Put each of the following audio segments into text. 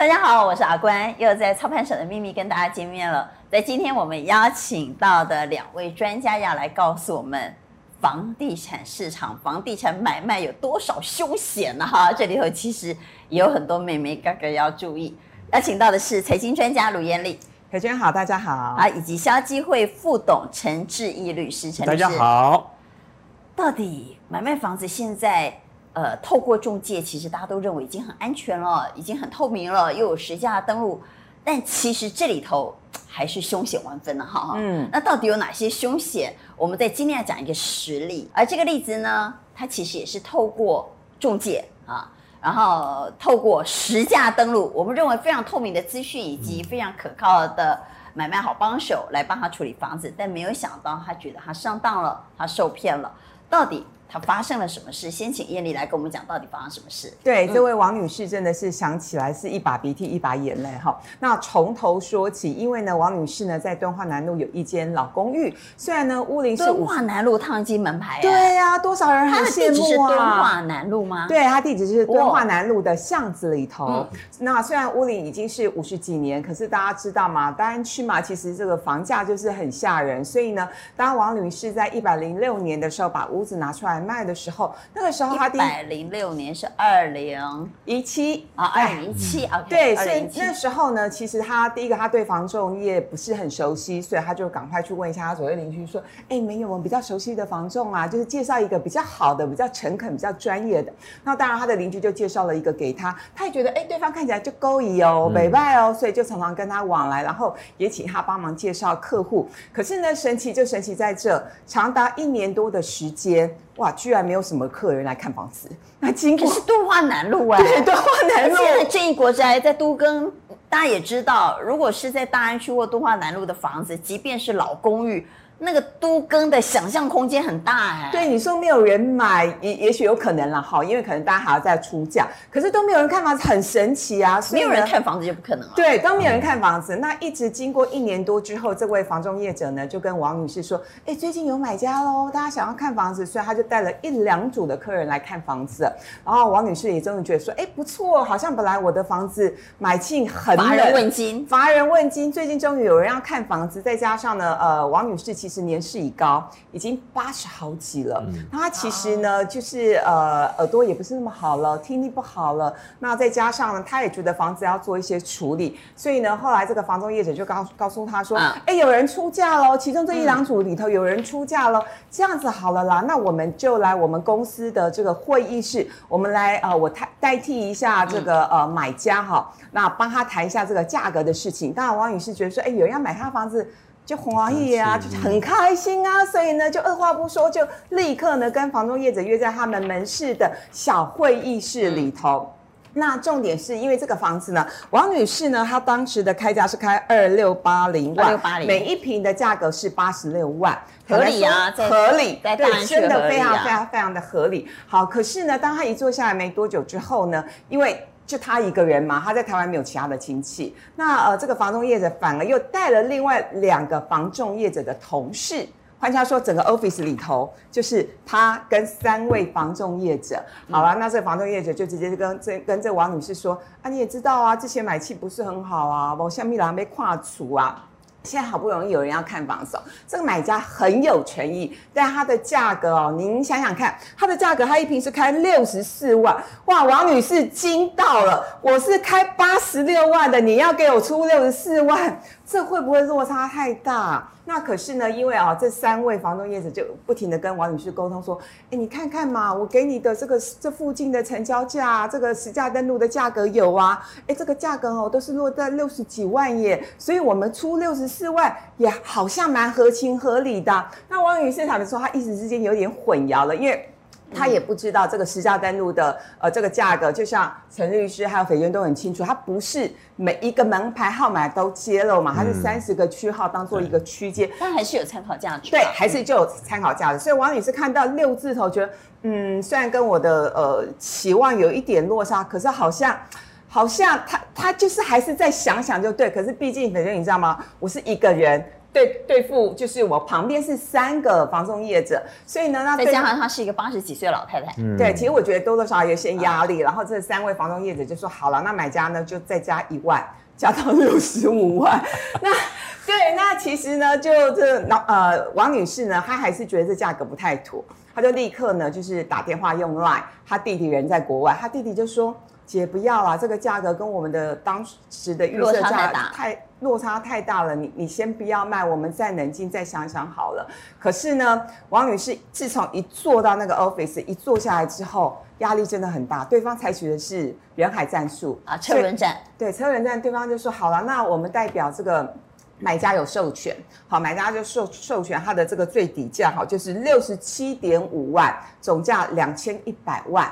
大家好，我是阿关，又在操盘手的秘密跟大家见面了。在今天我们邀请到的两位专家要来告诉我们，房地产市场、房地产买卖有多少凶险呢？哈，这里头其实也有很多眉眉哥哥要注意。邀请到的是财经专家卢艳丽，裴娟好，大家好啊，以及消基会副董陈志毅律师，陈律师，大家好。到底买卖房子现在，呃，透过中介，其实大家都认为已经很安全了，已经很透明了，又有实价登录，但其实这里头还是凶险万分的哈。嗯，那到底有哪些凶险？我们在今天要讲一个实例，而这个例子呢，它其实也是透过中介啊，然后透过实价登录，我们认为非常透明的资讯以及非常可靠的买卖好帮手来帮他处理房子，但没有想到他觉得他上当了，他受骗了，到底？他发生了什么事？先请艳丽来跟我们讲，到底发生什么事？对，这位王女士真的是想起来是一把鼻涕一把眼泪哈。那从头说起，因为呢，王女士呢在敦化南路有一间老公寓，虽然呢屋龄是敦化南路烫金门牌，对呀、啊，多少人很羡慕啊。敦化南路吗？对，他地址是敦化南路的巷子里头。嗯、那虽然屋龄已经是五十几年，可是大家知道吗？大安区嘛，其实这个房价就是很吓人。所以呢，当王女士在一百零六年的时候把屋子拿出来卖的时候。那个时候他一百零六年是二零一七啊，二零一七啊，对，所以那时候呢，其实他第一个他对房仲业不是很熟悉，所以他就赶快去问一下他左右邻居说，哎，没有我们比较熟悉的房仲啊，就是介绍一个比较好的、比较诚恳、比较专业的。那当然他的邻居就介绍了一个给他，他也觉得哎，对方看起来就勾引哦、美拜哦，所以就常常跟他往来，然后也请他帮忙介绍客户。可是呢，神奇就神奇在这，长达一年多的时间。哇，居然没有什么客人来看房子。那经过是敦化南路哎，对，敦化南路。现在正义国宅在都更，大家也知道，如果是在大安区或敦化南路的房子，即便是老公寓。那个都更的想象空间很大哎，对你说没有人买，也也许有可能了哈，因为可能大家还要再出价，可是都没有人看房子，很神奇啊！没有人看房子就不可能了。对，都没有人看房子，那一直经过一年多之后，这位房中业者呢就跟王女士说：“哎，最近有买家喽，大家想要看房子，所以他就带了一两组的客人来看房子。然后王女士也终于觉得说：哎，不错，好像本来我的房子买进很乏人问津，乏人问津，最近终于有人要看房子，再加上呢，呃，王女士其实年事已高，已经八十好几了。嗯、那他其实呢，就是呃耳朵也不是那么好了，听力不好了。那再加上呢，他也觉得房子要做一些处理，所以呢，后来这个房东业者就告告诉他说：“哎、嗯，有人出价喽，其中这一两组里头有人出价喽。嗯、这样子好了啦，那我们就来我们公司的这个会议室，我们来呃，我代代替一下这个呃买家哈，那帮他谈一下这个价格的事情。当然，王女士觉得说，哎，有人要买他房子。”就欢喜啊，就很开心啊，所以呢，就二话不说，就立刻呢跟房东业者约在他们门市的小会议室里头。那重点是因为这个房子呢，王女士呢，她当时的开价是开二六八零万，每一平的价格是八十六万，合理啊，合理，对，真的非常非常非常的合理。好，可是呢，当她一坐下来没多久之后呢，因为就他一个人嘛，他在台湾没有其他的亲戚。那呃，这个房仲业者反而又带了另外两个房仲业者的同事。换句话说，整个 office 里头就是他跟三位房仲业者。好了，那这个房仲业者就直接跟这跟这王女士说：啊，你也知道啊，之前买气不是很好啊，我下面还没跨出啊。现在好不容易有人要看房子，这个买家很有权益，但它的价格哦，您想想看，它的价格，它一平是开六十四万，哇，王女士惊到了，我是开八十六万的，你要给我出六十四万，这会不会落差太大？那可是呢，因为啊，这三位房东业者就不停的跟王女士沟通说，哎，你看看嘛，我给你的这个这附近的成交价，这个实价登录的价格有啊，哎，这个价格哦都是落在六十几万耶，所以我们出六十四万也好像蛮合情合理的。那王女士坦白说，她一时之间有点混淆了，因为。他也不知道这个实价登录的呃这个价格，就像陈律师还有斐娟都很清楚，它不是每一个门牌号码都揭露嘛，它是三十个区号当做一个区间，但还是有参考价值。对，还是就有参考价值。所以王女士看到六字头，觉得嗯，虽然跟我的呃期望有一点落差，可是好像好像他他就是还是再想想就对。可是毕竟斐娟你知道吗？我是一个人。对对付，就是我旁边是三个房仲业者，所以呢，那再加上她是一个八十几岁的老太太，嗯，对，其实我觉得多多少少有些压力。然后这三位房仲业者就说好了，那买家呢就再加一万，加到六十五万。那对，那其实呢，就这老呃王女士呢，她还是觉得这价格不太妥，她就立刻呢就是打电话用 Line，她弟弟人在国外，她弟弟就说。姐不要啦，这个价格跟我们的当时的预设价太落差太大了，你你先不要卖，我们再冷静再想想好了。可是呢，王女士自从一坐到那个 office，一坐下来之后，压力真的很大。对方采取的是人海战术啊，车轮战。对，车轮战，对方就说好了，那我们代表这个买家有授权，好，买家就授授权他的这个最底价，好，就是六十七点五万，总价两千一百万。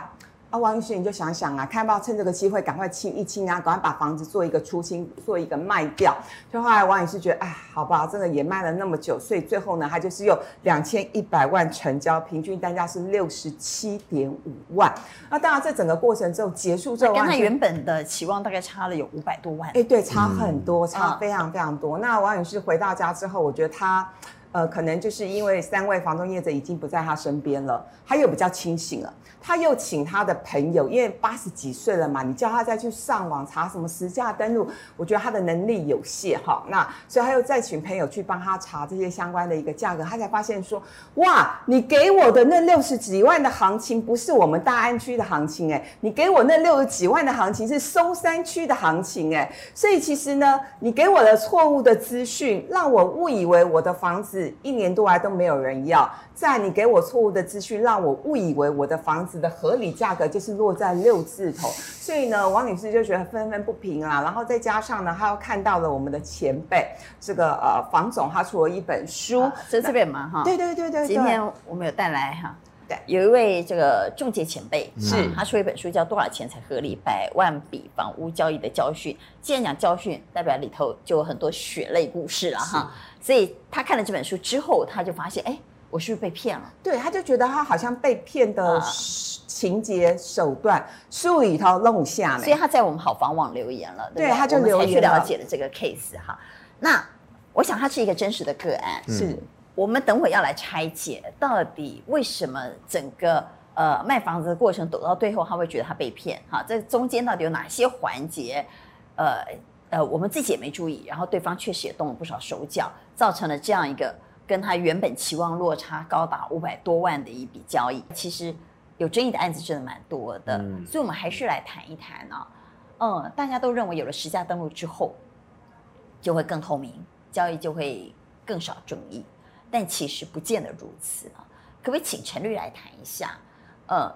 啊，王女士，你就想想啊，看要不要趁这个机会赶快清一清啊，赶快把房子做一个出清，做一个卖掉。就后来王女士觉得，哎，好吧，真的也卖了那么久，所以最后呢，她就是用两千一百万成交，平均单价是六十七点五万。那当然，这整个过程之后结束之后，跟她原本的期望大概差了有五百多万。哎，对，差很多，差非常非常多。嗯、那王女士回到家之后，我觉得她。呃，可能就是因为三位房东业者已经不在他身边了，他又比较清醒了，他又请他的朋友，因为八十几岁了嘛，你叫他再去上网查什么实价登录，我觉得他的能力有限哈。那所以他又再请朋友去帮他查这些相关的一个价格，他才发现说，哇，你给我的那六十几万的行情不是我们大安区的行情哎，你给我那六十几万的行情是松山区的行情哎，所以其实呢，你给我的错误的资讯，让我误以为我的房子。一年多来都没有人要，在你给我错误的资讯，让我误以为我的房子的合理价格就是落在六字头，所以呢，王女士就觉得愤愤不平啊。然后再加上呢，她又看到了我们的前辈这个呃房总，他出了一本书，在这边嘛哈。对对对对，今天我们有带来哈。对，有一位这个中介前辈，是他出一本书叫《多少钱才合理？百万笔房屋交易的教训》。既然讲教训，代表里头就有很多血泪故事了哈。所以他看了这本书之后，他就发现，哎，我是不是被骗了？对，他就觉得他好像被骗的情节手段，书里头弄下来。所以他在我们好房网留言了，对，对，他就留言去了解了这个 case 哈。那我想他是一个真实的个案，是。嗯我们等会要来拆解，到底为什么整个呃卖房子的过程走到最后，他会觉得他被骗？哈，这中间到底有哪些环节？呃呃，我们自己也没注意，然后对方确实也动了不少手脚，造成了这样一个跟他原本期望落差高达五百多万的一笔交易。其实有争议的案子真的蛮多的，嗯、所以我们还是来谈一谈啊。嗯，大家都认为有了实价登录之后，就会更透明，交易就会更少争议。但其实不见得如此啊，可不可以请陈律来谈一下？呃，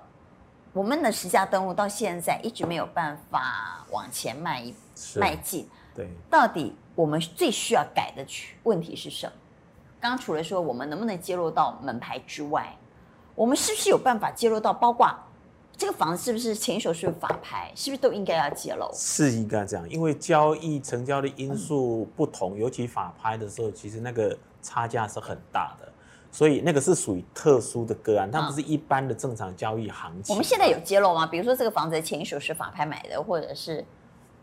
我们的实价登录到现在一直没有办法往前迈一迈进，对，到底我们最需要改的问题是什么？刚刚除了说我们能不能揭露到门牌之外，我们是不是有办法揭露到，包括这个房子是不是前一手是法拍，是不是都应该要揭露？是应该这样，因为交易成交的因素不同，嗯、尤其法拍的时候，其实那个。差价是很大的，所以那个是属于特殊的个案，它不是一般的正常交易行情。我们现在有揭露吗？比如说这个房子前一手是法拍买的，或者是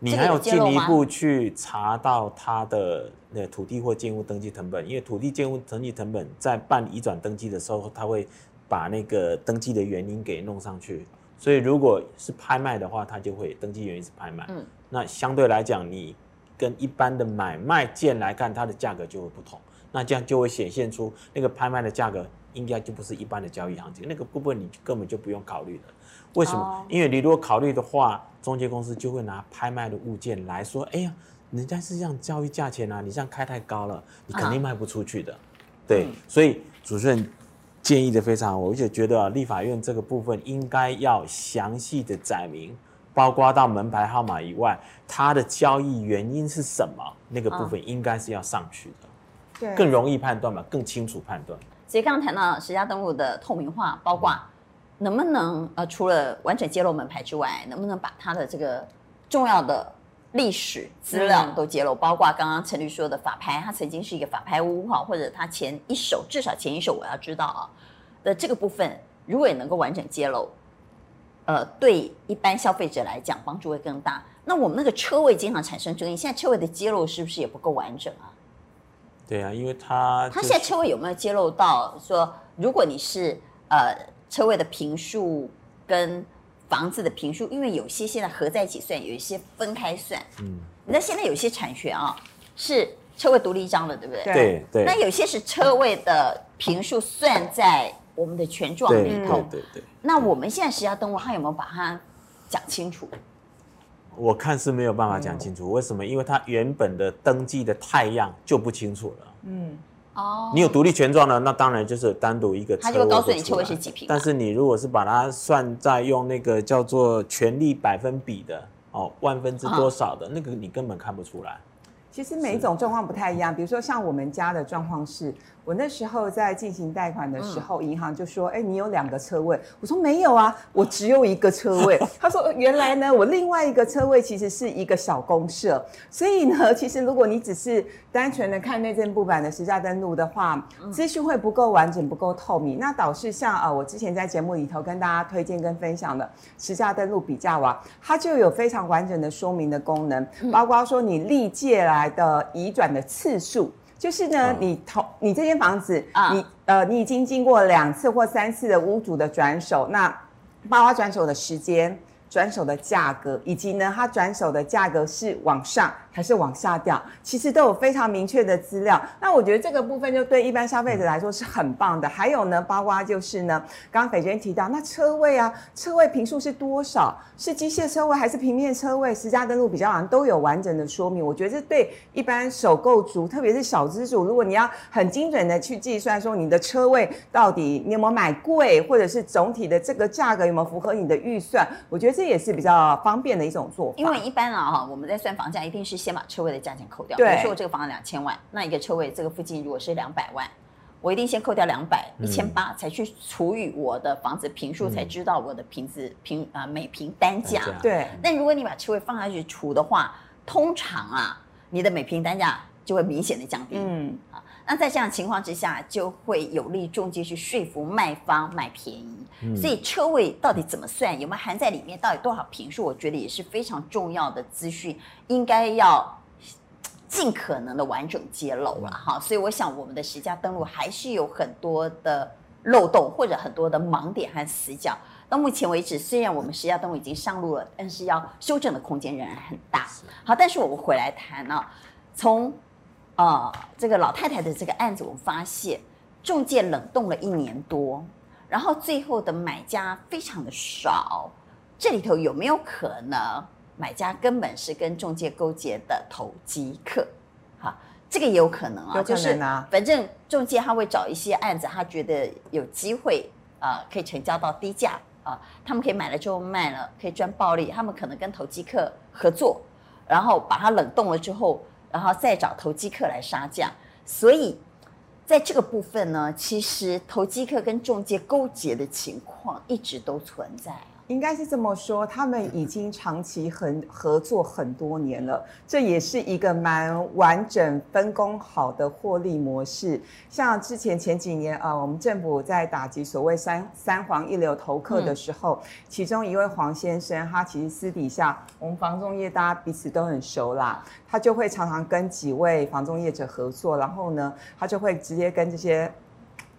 你还要进一步去查到它的那土地或建物登记成本，因为土地建物登记成本在办移转登记的时候，他会把那个登记的原因给弄上去。所以如果是拍卖的话，它就会登记原因是拍卖。嗯，那相对来讲，你跟一般的买卖件来看，它的价格就会不同。那这样就会显现出那个拍卖的价格应该就不是一般的交易行情，那个部分你根本就不用考虑了。为什么？Oh. 因为你如果考虑的话，中介公司就会拿拍卖的物件来说，哎呀，人家是这样交易价钱啊，你这样开太高了，你肯定卖不出去的。Uh. 对，所以主持人建议的非常好，我就觉得立法院这个部分应该要详细的载明，包括到门牌号码以外，它的交易原因是什么，那个部分应该是要上去的。对更容易判断嘛，更清楚判断。其实刚刚谈到实价登录的透明化，包括能不能呃，除了完整揭露门牌之外，能不能把它的这个重要的历史资料都揭露？嗯、包括刚刚陈律说的法拍，它曾经是一个法拍屋哈，或者它前一手至少前一手我要知道啊的这个部分，如果也能够完整揭露，呃，对一般消费者来讲帮助会更大。那我们那个车位经常产生争议，现在车位的揭露是不是也不够完整啊？对啊，因为他、就是、他现在车位有没有揭露到说，如果你是呃车位的平数跟房子的平数，因为有些现在合在一起算，有一些分开算。嗯，那现在有些产权啊是车位独立一张了，对不对？对对。那有些是车位的平数算在我们的权状里头。对对，对。那我们现在实价登录，他有没有把它讲清楚？我看是没有办法讲清楚，为什么？因为它原本的登记的太样就不清楚了。嗯，哦，你有独立权状的，那当然就是单独一个车位。他就告诉你车位是几平。但是你如果是把它算在用那个叫做权利百分比的哦，万分之多少的那个，你根本看不出来。其实每一种状况不太一样，比如说像我们家的状况是。我那时候在进行贷款的时候，银行就说：“哎，你有两个车位。”我说：“没有啊，我只有一个车位。”他说：“原来呢，我另外一个车位其实是一个小公社。所以呢，其实如果你只是单纯的看内政部版的实价登录的话，资讯会不够完整、不够透明。那导致像啊，我之前在节目里头跟大家推荐跟分享的实价登录比价网，它就有非常完整的说明的功能，包括说你历届来的移转的次数。就是呢，你投你这间房子，你呃，你已经经过两次或三次的屋主的转手，那包括转手的时间、转手的价格，以及呢，他转手的价格是往上。还是往下掉，其实都有非常明确的资料。那我觉得这个部分就对一般消费者来说是很棒的。还有呢，包括就是呢，刚刚斐娟提到那车位啊，车位坪数是多少？是机械车位还是平面车位？实价登录比较完都有完整的说明。我觉得这对一般首购族，特别是小资族，如果你要很精准的去计算说你的车位到底你有没有买贵，或者是总体的这个价格有没有符合你的预算，我觉得这也是比较方便的一种做法。因为一般啊哈，我们在算房价一定是。先把车位的价钱扣掉。比如说我这个房子两千万，那一个车位这个附近如果是两百万，我一定先扣掉两百一千八，才去除以我的房子平数，才知道我的平子平啊每平单价。对。那如果你把车位放下去除的话，通常啊，你的每平单价就会明显的降低。嗯啊。那在这样的情况之下，就会有利中介去说服卖方买便宜。嗯、所以车位到底怎么算，有没有含在里面，到底多少平数，我觉得也是非常重要的资讯，应该要尽可能的完整揭露了哈。所以我想，我们的实价登录还是有很多的漏洞，或者很多的盲点和死角。到目前为止，虽然我们实价登录已经上路了，但是要修正的空间仍然很大。好，但是我们回来谈呢、啊，从。啊、呃，这个老太太的这个案子，我发现中介冷冻了一年多，然后最后的买家非常的少，这里头有没有可能买家根本是跟中介勾结的投机客？哈，这个也有可能啊，就是反正中介他会找一些案子，他觉得有机会啊、呃，可以成交到低价啊、呃，他们可以买了之后卖了，可以赚暴利，他们可能跟投机客合作，然后把它冷冻了之后。然后再找投机客来杀价，所以在这个部分呢，其实投机客跟中介勾结的情况一直都存在。应该是这么说，他们已经长期很合作很多年了，这也是一个蛮完整分工好的获利模式。像之前前几年啊，我们政府在打击所谓三三黄一流投客的时候，嗯、其中一位黄先生，他其实私底下我们房仲业大家彼此都很熟啦，他就会常常跟几位房仲业者合作，然后呢，他就会直接跟这些。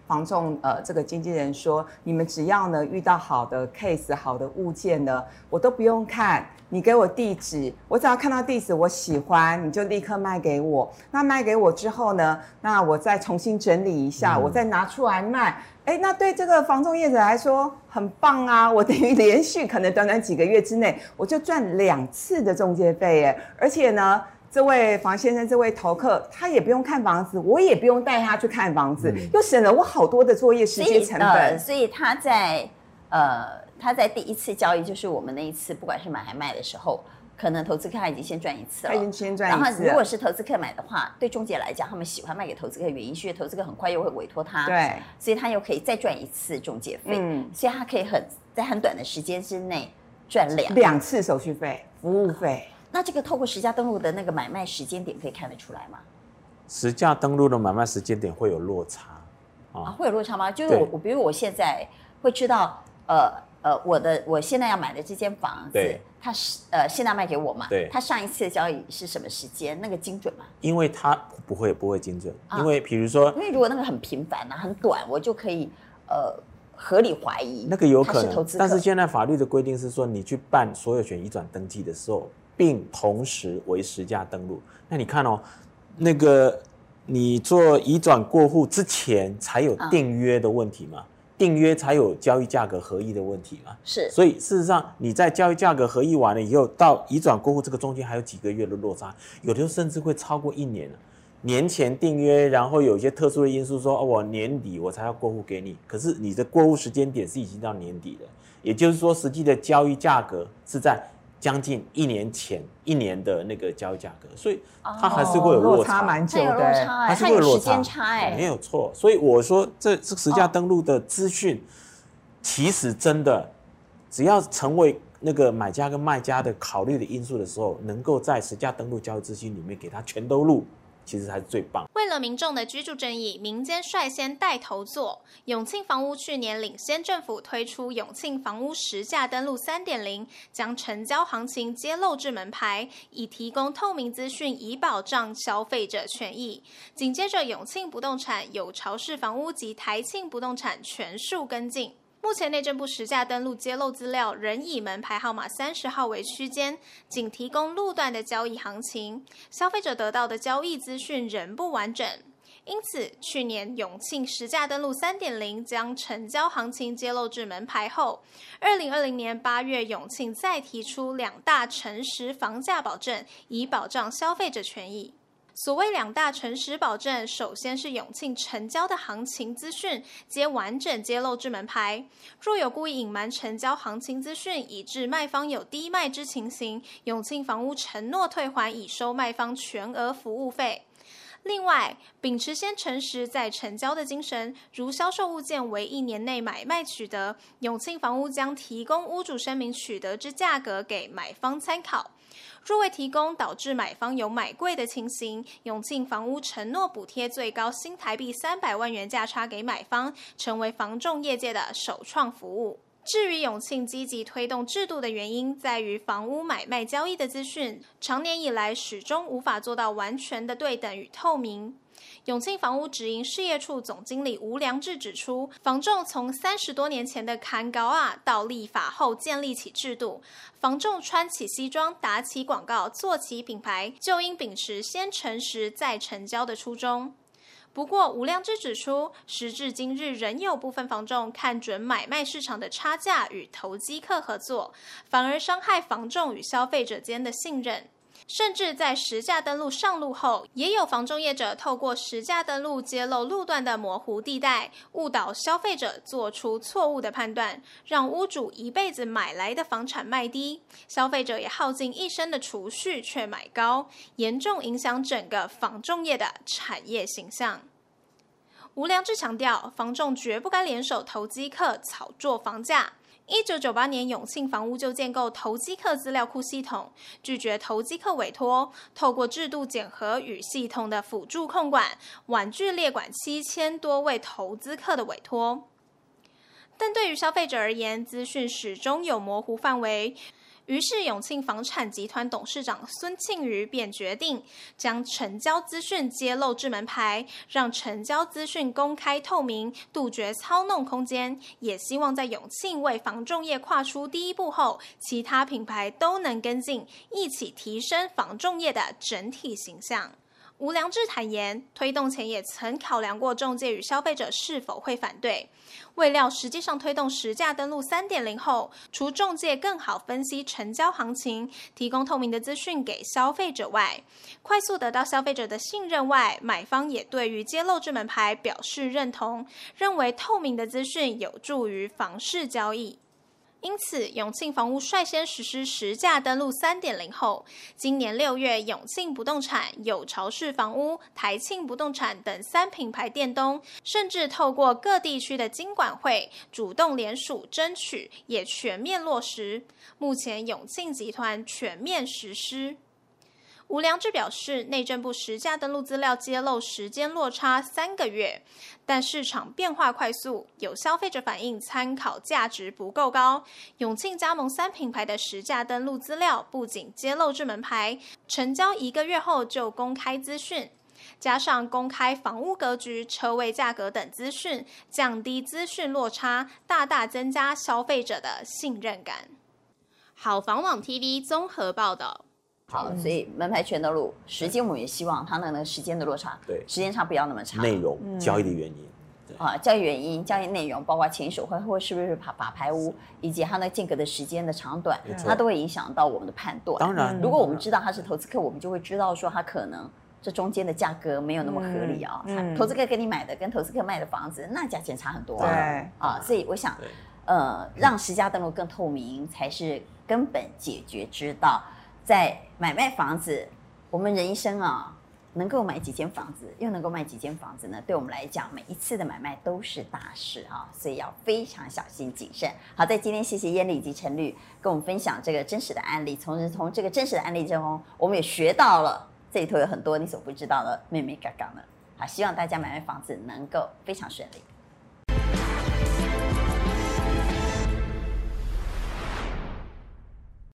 房仲呃，这个经纪人说，你们只要呢遇到好的 case、好的物件呢，我都不用看，你给我地址，我只要看到地址我喜欢，你就立刻卖给我。那卖给我之后呢，那我再重新整理一下，嗯、我再拿出来卖。哎，那对这个房仲业者来说很棒啊，我等于连续可能短短几个月之内，我就赚两次的中介费耶，而且呢。这位房先生，这位投客，他也不用看房子，我也不用带他去看房子，嗯、又省了我好多的作业时间成本。所以，呃，所以他在呃，他在第一次交易，就是我们那一次，不管是买还卖的时候，可能投资客他已经先赚一次了，他已经先赚一次。然后，如果是投资客买的话，对中介来讲，他们喜欢卖给投资客，原因是因为投资客很快又会委托他，对，所以他又可以再赚一次中介费，嗯，所以他可以很在很短的时间之内赚两两次手续费、服务费。那这个透过实价登录的那个买卖时间点可以看得出来吗？实价登录的买卖时间点会有落差啊，会有落差吗？就是我我比如我现在会知道，呃，呃，我的我现在要买的这间房子，对它是呃现在卖给我嘛？对，它上一次的交易是什么时间？那个精准吗？因为它不会不会精准，啊、因为比如说，因为如果那个很频繁啊，很短，我就可以呃合理怀疑那个有可能是。但是现在法律的规定是说，你去办所有权移转登记的时候，并同时为实价登录。那你看哦，那个你做移转过户之前才有订约的问题嘛？啊订约才有交易价格合一的问题嘛？是，所以事实上你在交易价格合一完了以后，到移转过户这个中间还有几个月的落差，有的时候甚至会超过一年。年前订约，然后有一些特殊的因素说，哦，我年底我才要过户给你，可是你的过户时间点是已经到年底了，也就是说实际的交易价格是在。将近一年前一年的那个交易价格，所以它还是会有落差，蛮久的，还是会有落差，时间差哎，没有错。所以我说这这实价登录的资讯，其实真的只要成为那个买家跟卖家的考虑的因素的时候，能够在实价登录交易资讯里面给它全都录。其实才是最棒。为了民众的居住正义，民间率先带头做。永庆房屋去年领先政府推出永庆房屋实价登录三点零，将成交行情揭露至门牌，以提供透明资讯，以保障消费者权益。紧接着，永庆不动产、有巢氏房屋及台庆不动产全数跟进。目前内政部实价登录揭露资料仍以门牌号码三十号为区间，仅提供路段的交易行情，消费者得到的交易资讯仍不完整。因此，去年永庆实价登录三点零将成交行情揭露至门牌后，二零二零年八月永庆再提出两大诚实房价保证，以保障消费者权益。所谓两大诚实保证，首先是永庆成交的行情资讯皆完整揭露至门牌。若有故意隐瞒成交行情资讯，以致卖方有低卖之情形，永庆房屋承诺退还已收卖方全额服务费。另外，秉持先诚实再成交的精神，如销售物件为一年内买卖取得，永庆房屋将提供屋主声明取得之价格给买方参考。若未提供，导致买方有买贵的情形，永庆房屋承诺补贴最高新台币三百万元价差给买方，成为房仲业界的首创服务。至于永庆积极推动制度的原因，在于房屋买卖交易的资讯，长年以来始终无法做到完全的对等与透明。永庆房屋直营事业处总经理吴良志指出，房仲从三十多年前的砍高啊，到立法后建立起制度，房仲穿起西装、打起广告、做起品牌，就应秉持先诚实再成交的初衷。不过，吴良志指出，时至今日，仍有部分房仲看准买卖市场的差价与投机客合作，反而伤害房仲与消费者间的信任。甚至在实价登录上路后，也有房仲业者透过实价登录揭露路段的模糊地带，误导消费者做出错误的判断，让屋主一辈子买来的房产卖低，消费者也耗尽一生的储蓄却买高，严重影响整个房仲业的产业形象。吴良志强调，房仲绝不该联手投机客炒作房价。一九九八年，永庆房屋就建构投机客资料库系统，拒绝投机客委托，透过制度检核与系统的辅助控管，婉拒列管七千多位投资客的委托。但对于消费者而言，资讯始终有模糊范围。于是，永庆房产集团董事长孙庆余便决定将成交资讯揭露至门牌，让成交资讯公开透明，杜绝操弄空间。也希望在永庆为房仲业跨出第一步后，其他品牌都能跟进，一起提升房仲业的整体形象。吴良志坦言，推动前也曾考量过中介与消费者是否会反对。未料实际上推动实价登录三点零后，除中介更好分析成交行情，提供透明的资讯给消费者外，快速得到消费者的信任外，买方也对于揭露这门牌表示认同，认为透明的资讯有助于房市交易。因此，永庆房屋率先实施实价登录三点零后，今年六月，永庆不动产、有巢氏房屋、台庆不动产等三品牌店东，甚至透过各地区的经管会主动联署争取，也全面落实。目前，永庆集团全面实施。吴良志表示，内政部实价登录资料揭露时间落差三个月，但市场变化快速，有消费者反映参考价值不够高。永庆加盟三品牌的实价登录资料不仅揭露至门牌，成交一个月后就公开资讯，加上公开房屋格局、车位价格等资讯，降低资讯落差，大大增加消费者的信任感。好房网 TV 综合报道。好，所以门牌全的路时间，我们也希望它的那个时间的落差，对，时间差不要那么长。内容交易的原因，啊，交易原因、交易内容，包括前手会或是不是把把牌屋，以及它那间隔的时间的长短，它都会影响到我们的判断。当然，如果我们知道他是投资客，我们就会知道说他可能这中间的价格没有那么合理啊。投资客给你买的跟投资客卖的房子，那价钱差很多。对。啊，所以我想，呃，让实价登录更透明才是根本解决之道。在买卖房子，我们人生啊，能够买几间房子，又能够卖几间房子呢？对我们来讲，每一次的买卖都是大事啊，所以要非常小心谨慎。好，在今天谢谢燕丽以及陈律跟我们分享这个真实的案例，从从这个真实的案例中，我们也学到了这里头有很多你所不知道的妹妹嘎嘎呢。好，希望大家买卖房子能够非常顺利。